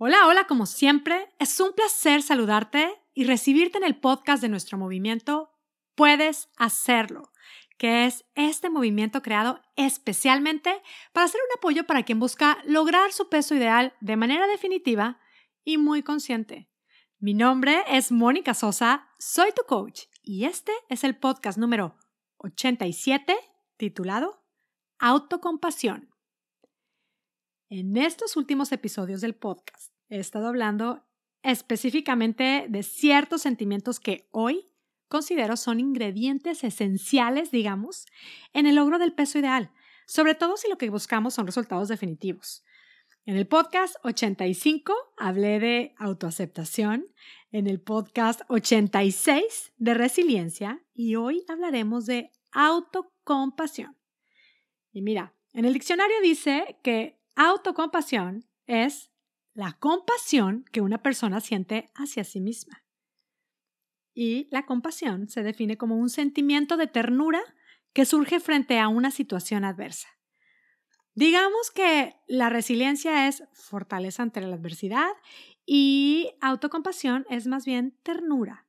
Hola, hola, como siempre, es un placer saludarte y recibirte en el podcast de nuestro movimiento Puedes hacerlo, que es este movimiento creado especialmente para ser un apoyo para quien busca lograr su peso ideal de manera definitiva y muy consciente. Mi nombre es Mónica Sosa, soy tu coach y este es el podcast número 87 titulado Autocompasión. En estos últimos episodios del podcast he estado hablando específicamente de ciertos sentimientos que hoy considero son ingredientes esenciales, digamos, en el logro del peso ideal, sobre todo si lo que buscamos son resultados definitivos. En el podcast 85 hablé de autoaceptación, en el podcast 86 de resiliencia y hoy hablaremos de autocompasión. Y mira, en el diccionario dice que Autocompasión es la compasión que una persona siente hacia sí misma. Y la compasión se define como un sentimiento de ternura que surge frente a una situación adversa. Digamos que la resiliencia es fortaleza ante la adversidad y autocompasión es más bien ternura.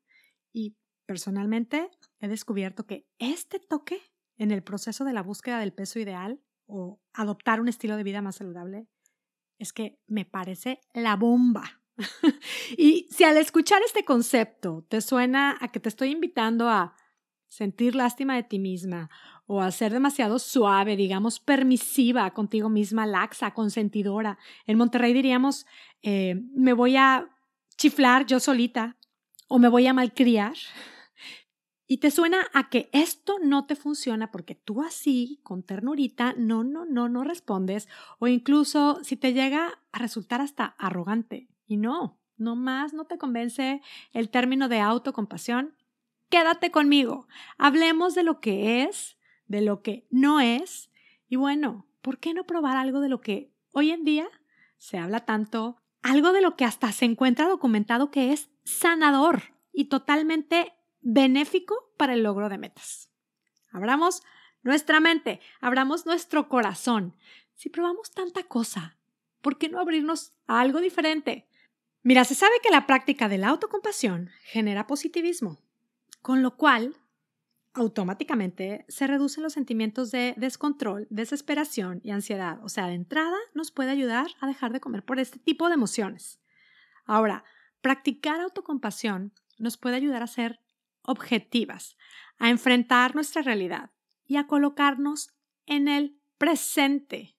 Y personalmente he descubierto que este toque en el proceso de la búsqueda del peso ideal o adoptar un estilo de vida más saludable, es que me parece la bomba. y si al escuchar este concepto te suena a que te estoy invitando a sentir lástima de ti misma o a ser demasiado suave, digamos, permisiva contigo misma, laxa, consentidora. En Monterrey diríamos, eh, me voy a chiflar yo solita o me voy a malcriar y te suena a que esto no te funciona porque tú así, con ternurita, no, no, no, no respondes, o incluso si te llega a resultar hasta arrogante. Y no, no más no te convence el término de autocompasión. Quédate conmigo. Hablemos de lo que es, de lo que no es. Y bueno, ¿por qué no probar algo de lo que hoy en día se habla tanto? Algo de lo que hasta se encuentra documentado que es sanador y totalmente benéfico para el logro de metas. Abramos nuestra mente, abramos nuestro corazón. Si probamos tanta cosa, ¿por qué no abrirnos a algo diferente? Mira, se sabe que la práctica de la autocompasión genera positivismo, con lo cual automáticamente se reducen los sentimientos de descontrol, desesperación y ansiedad. O sea, de entrada nos puede ayudar a dejar de comer por este tipo de emociones. Ahora, practicar autocompasión nos puede ayudar a ser objetivas, a enfrentar nuestra realidad y a colocarnos en el presente.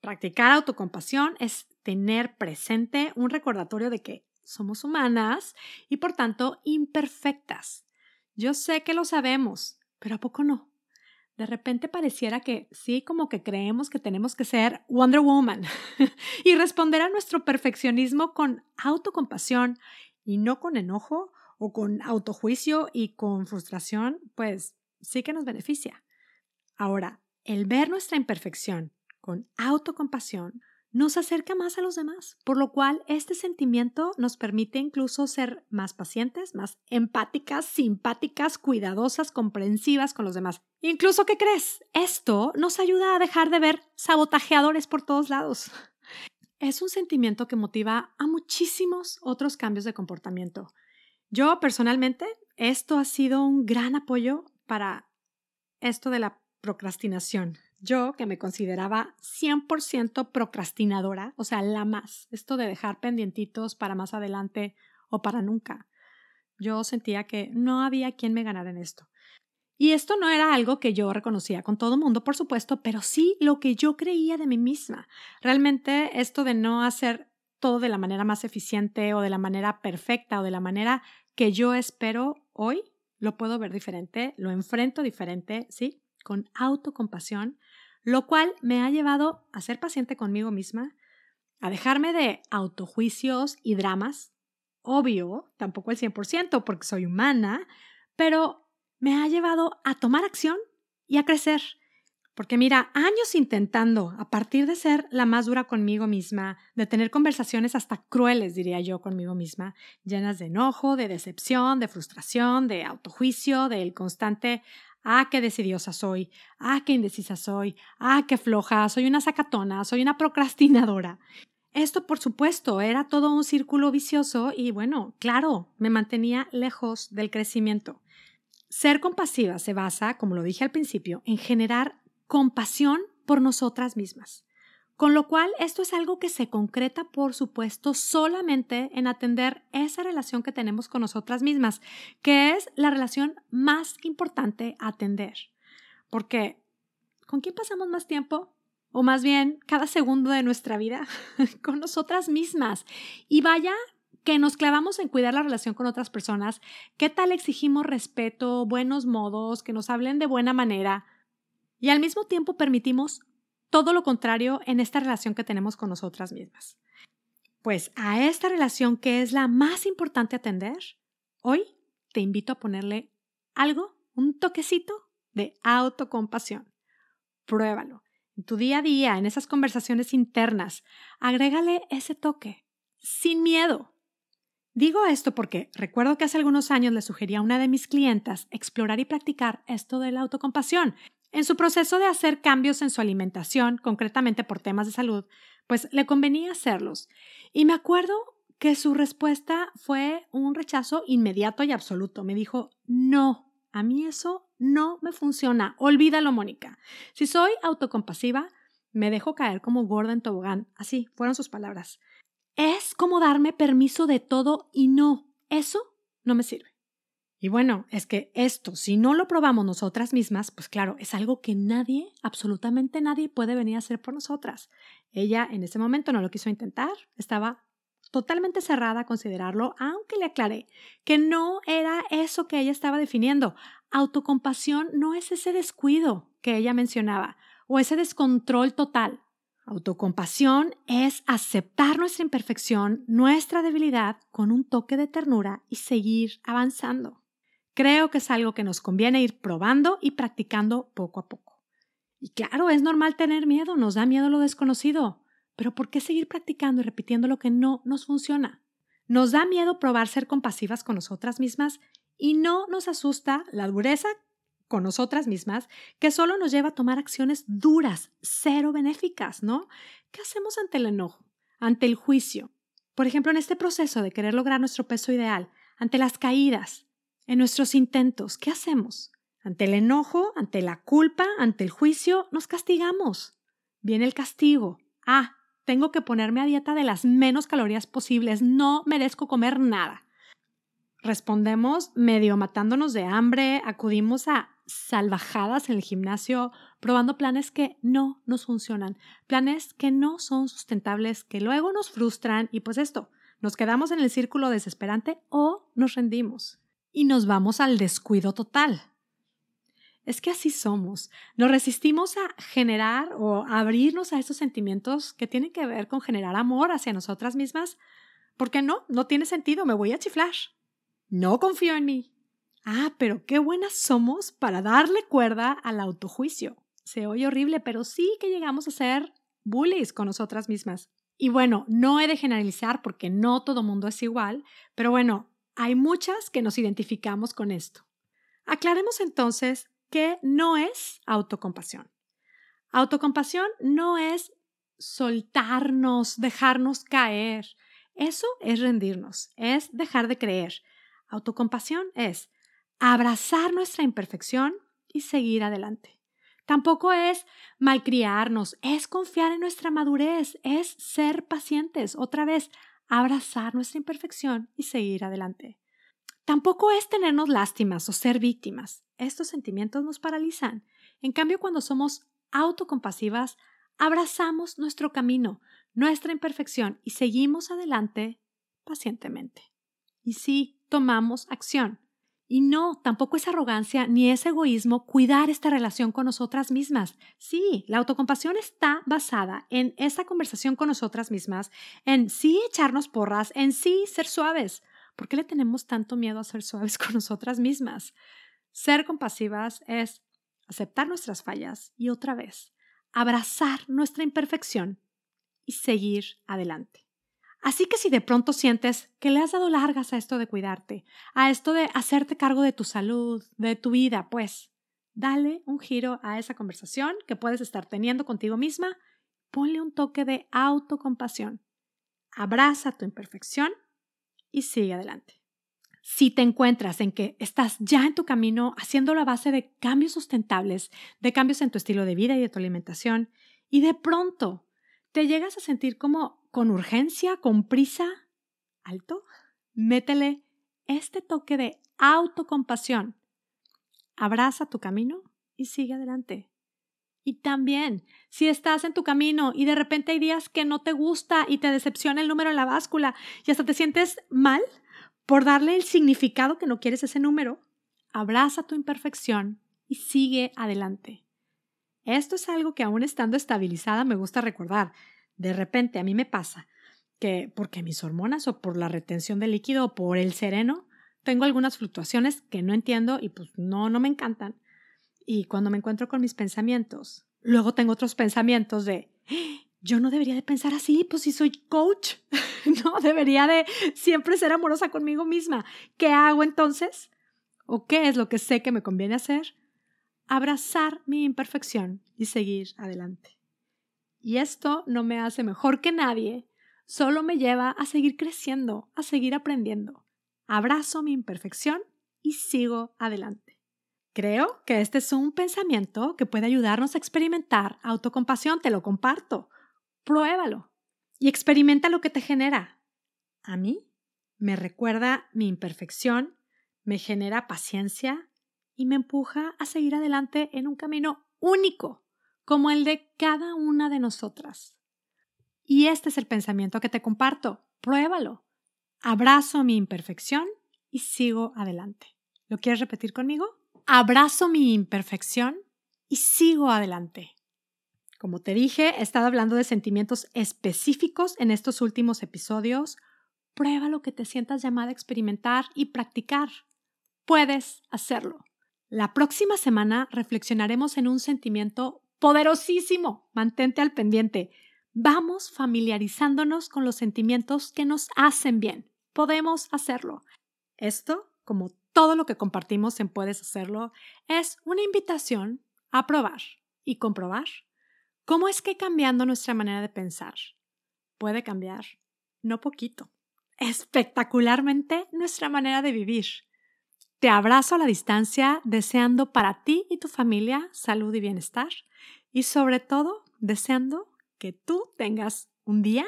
Practicar autocompasión es tener presente un recordatorio de que somos humanas y por tanto imperfectas. Yo sé que lo sabemos, pero ¿a poco no? De repente pareciera que sí, como que creemos que tenemos que ser Wonder Woman y responder a nuestro perfeccionismo con autocompasión y no con enojo o con autojuicio y con frustración, pues sí que nos beneficia. Ahora, el ver nuestra imperfección con autocompasión nos acerca más a los demás, por lo cual este sentimiento nos permite incluso ser más pacientes, más empáticas, simpáticas, cuidadosas, comprensivas con los demás. Incluso, ¿qué crees? Esto nos ayuda a dejar de ver sabotajeadores por todos lados. Es un sentimiento que motiva a muchísimos otros cambios de comportamiento. Yo personalmente, esto ha sido un gran apoyo para esto de la procrastinación. Yo, que me consideraba 100% procrastinadora, o sea, la más, esto de dejar pendientitos para más adelante o para nunca. Yo sentía que no había quien me ganara en esto. Y esto no era algo que yo reconocía con todo mundo, por supuesto, pero sí lo que yo creía de mí misma. Realmente esto de no hacer todo de la manera más eficiente o de la manera perfecta o de la manera que yo espero hoy, lo puedo ver diferente, lo enfrento diferente, ¿sí? Con autocompasión, lo cual me ha llevado a ser paciente conmigo misma, a dejarme de autojuicios y dramas. Obvio, tampoco el 100% porque soy humana, pero me ha llevado a tomar acción y a crecer porque mira, años intentando, a partir de ser la más dura conmigo misma, de tener conversaciones hasta crueles, diría yo, conmigo misma, llenas de enojo, de decepción, de frustración, de autojuicio, del constante, ah, qué decidiosa soy, ah, qué indecisa soy, ah, qué floja, soy una sacatona, soy una procrastinadora. Esto, por supuesto, era todo un círculo vicioso y bueno, claro, me mantenía lejos del crecimiento. Ser compasiva se basa, como lo dije al principio, en generar compasión por nosotras mismas. Con lo cual, esto es algo que se concreta, por supuesto, solamente en atender esa relación que tenemos con nosotras mismas, que es la relación más importante a atender. Porque, ¿con quién pasamos más tiempo? O más bien, cada segundo de nuestra vida, con nosotras mismas. Y vaya que nos clavamos en cuidar la relación con otras personas, ¿qué tal exigimos respeto, buenos modos, que nos hablen de buena manera? Y al mismo tiempo permitimos todo lo contrario en esta relación que tenemos con nosotras mismas. Pues a esta relación que es la más importante atender, hoy te invito a ponerle algo, un toquecito de autocompasión. Pruébalo. En tu día a día, en esas conversaciones internas, agrégale ese toque, sin miedo. Digo esto porque recuerdo que hace algunos años le sugerí a una de mis clientas explorar y practicar esto de la autocompasión. En su proceso de hacer cambios en su alimentación, concretamente por temas de salud, pues le convenía hacerlos. Y me acuerdo que su respuesta fue un rechazo inmediato y absoluto. Me dijo, no, a mí eso no me funciona. Olvídalo, Mónica. Si soy autocompasiva, me dejo caer como gorda en tobogán. Así fueron sus palabras. Es como darme permiso de todo y no, eso no me sirve. Y bueno, es que esto, si no lo probamos nosotras mismas, pues claro, es algo que nadie, absolutamente nadie puede venir a hacer por nosotras. Ella en ese momento no lo quiso intentar, estaba totalmente cerrada a considerarlo, aunque le aclaré que no era eso que ella estaba definiendo. Autocompasión no es ese descuido que ella mencionaba o ese descontrol total. Autocompasión es aceptar nuestra imperfección, nuestra debilidad, con un toque de ternura y seguir avanzando. Creo que es algo que nos conviene ir probando y practicando poco a poco. Y claro, es normal tener miedo, nos da miedo lo desconocido, pero ¿por qué seguir practicando y repitiendo lo que no nos funciona? Nos da miedo probar ser compasivas con nosotras mismas y no nos asusta la dureza con nosotras mismas que solo nos lleva a tomar acciones duras, cero benéficas, ¿no? ¿Qué hacemos ante el enojo, ante el juicio? Por ejemplo, en este proceso de querer lograr nuestro peso ideal, ante las caídas, en nuestros intentos, ¿qué hacemos? Ante el enojo, ante la culpa, ante el juicio, nos castigamos. Viene el castigo. Ah, tengo que ponerme a dieta de las menos calorías posibles, no merezco comer nada. Respondemos medio matándonos de hambre, acudimos a salvajadas en el gimnasio, probando planes que no nos funcionan, planes que no son sustentables, que luego nos frustran y pues esto, nos quedamos en el círculo desesperante o nos rendimos y nos vamos al descuido total. Es que así somos. Nos resistimos a generar o abrirnos a esos sentimientos que tienen que ver con generar amor hacia nosotras mismas, porque no, no tiene sentido, me voy a chiflar. No confío en mí. Ah, pero qué buenas somos para darle cuerda al autojuicio. Se oye horrible, pero sí que llegamos a ser bullies con nosotras mismas. Y bueno, no he de generalizar porque no todo mundo es igual, pero bueno, hay muchas que nos identificamos con esto. Aclaremos entonces que no es autocompasión. Autocompasión no es soltarnos, dejarnos caer. Eso es rendirnos, es dejar de creer. Autocompasión es abrazar nuestra imperfección y seguir adelante. Tampoco es malcriarnos, es confiar en nuestra madurez, es ser pacientes. Otra vez, abrazar nuestra imperfección y seguir adelante. Tampoco es tenernos lástimas o ser víctimas. Estos sentimientos nos paralizan. En cambio, cuando somos autocompasivas, abrazamos nuestro camino, nuestra imperfección y seguimos adelante pacientemente. Y sí, tomamos acción. Y no, tampoco es arrogancia ni es egoísmo cuidar esta relación con nosotras mismas. Sí, la autocompasión está basada en esa conversación con nosotras mismas, en sí echarnos porras, en sí ser suaves. ¿Por qué le tenemos tanto miedo a ser suaves con nosotras mismas? Ser compasivas es aceptar nuestras fallas y otra vez, abrazar nuestra imperfección y seguir adelante. Así que si de pronto sientes que le has dado largas a esto de cuidarte, a esto de hacerte cargo de tu salud, de tu vida, pues dale un giro a esa conversación que puedes estar teniendo contigo misma, ponle un toque de autocompasión Abraza tu imperfección y sigue adelante. Si te encuentras en que estás ya en tu camino haciendo la base de cambios sustentables, de cambios en tu estilo de vida y de tu alimentación, y de pronto te llegas a sentir como con urgencia, con prisa, alto, métele este toque de autocompasión. Abraza tu camino y sigue adelante. Y también, si estás en tu camino y de repente hay días que no te gusta y te decepciona el número en la báscula y hasta te sientes mal por darle el significado que no quieres ese número, abraza tu imperfección y sigue adelante. Esto es algo que aún estando estabilizada me gusta recordar. De repente a mí me pasa que porque mis hormonas o por la retención de líquido o por el sereno, tengo algunas fluctuaciones que no entiendo y pues no, no me encantan. Y cuando me encuentro con mis pensamientos, luego tengo otros pensamientos de, yo no debería de pensar así, pues si soy coach, no, debería de siempre ser amorosa conmigo misma. ¿Qué hago entonces? ¿O qué es lo que sé que me conviene hacer? Abrazar mi imperfección y seguir adelante. Y esto no me hace mejor que nadie, solo me lleva a seguir creciendo, a seguir aprendiendo. Abrazo mi imperfección y sigo adelante. Creo que este es un pensamiento que puede ayudarnos a experimentar autocompasión, te lo comparto. Pruébalo y experimenta lo que te genera. A mí me recuerda mi imperfección, me genera paciencia y me empuja a seguir adelante en un camino único, como el de cada una de nosotras. Y este es el pensamiento que te comparto. Pruébalo. Abrazo mi imperfección y sigo adelante. ¿Lo quieres repetir conmigo? abrazo mi imperfección y sigo adelante. Como te dije, he estado hablando de sentimientos específicos en estos últimos episodios. Prueba lo que te sientas llamada a experimentar y practicar. Puedes hacerlo. La próxima semana reflexionaremos en un sentimiento poderosísimo. Mantente al pendiente. Vamos familiarizándonos con los sentimientos que nos hacen bien. Podemos hacerlo. Esto, como todo lo que compartimos en Puedes Hacerlo es una invitación a probar y comprobar cómo es que cambiando nuestra manera de pensar puede cambiar, no poquito, espectacularmente nuestra manera de vivir. Te abrazo a la distancia deseando para ti y tu familia salud y bienestar y sobre todo deseando que tú tengas un día,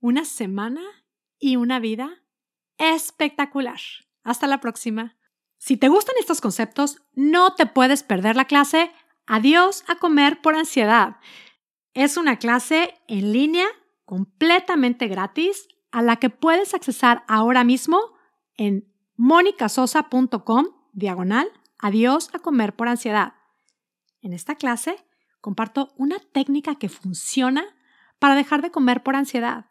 una semana y una vida espectacular. Hasta la próxima. Si te gustan estos conceptos, no te puedes perder la clase Adiós a comer por ansiedad. Es una clase en línea completamente gratis a la que puedes accesar ahora mismo en monicasosa.com diagonal Adiós a comer por ansiedad. En esta clase comparto una técnica que funciona para dejar de comer por ansiedad.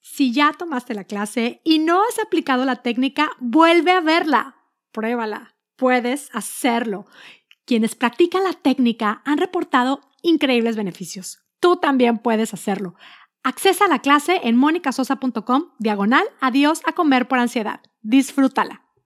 Si ya tomaste la clase y no has aplicado la técnica, vuelve a verla pruébala, puedes hacerlo. Quienes practican la técnica han reportado increíbles beneficios. Tú también puedes hacerlo. Accesa la clase en monicasosa.com diagonal adiós a comer por ansiedad. Disfrútala.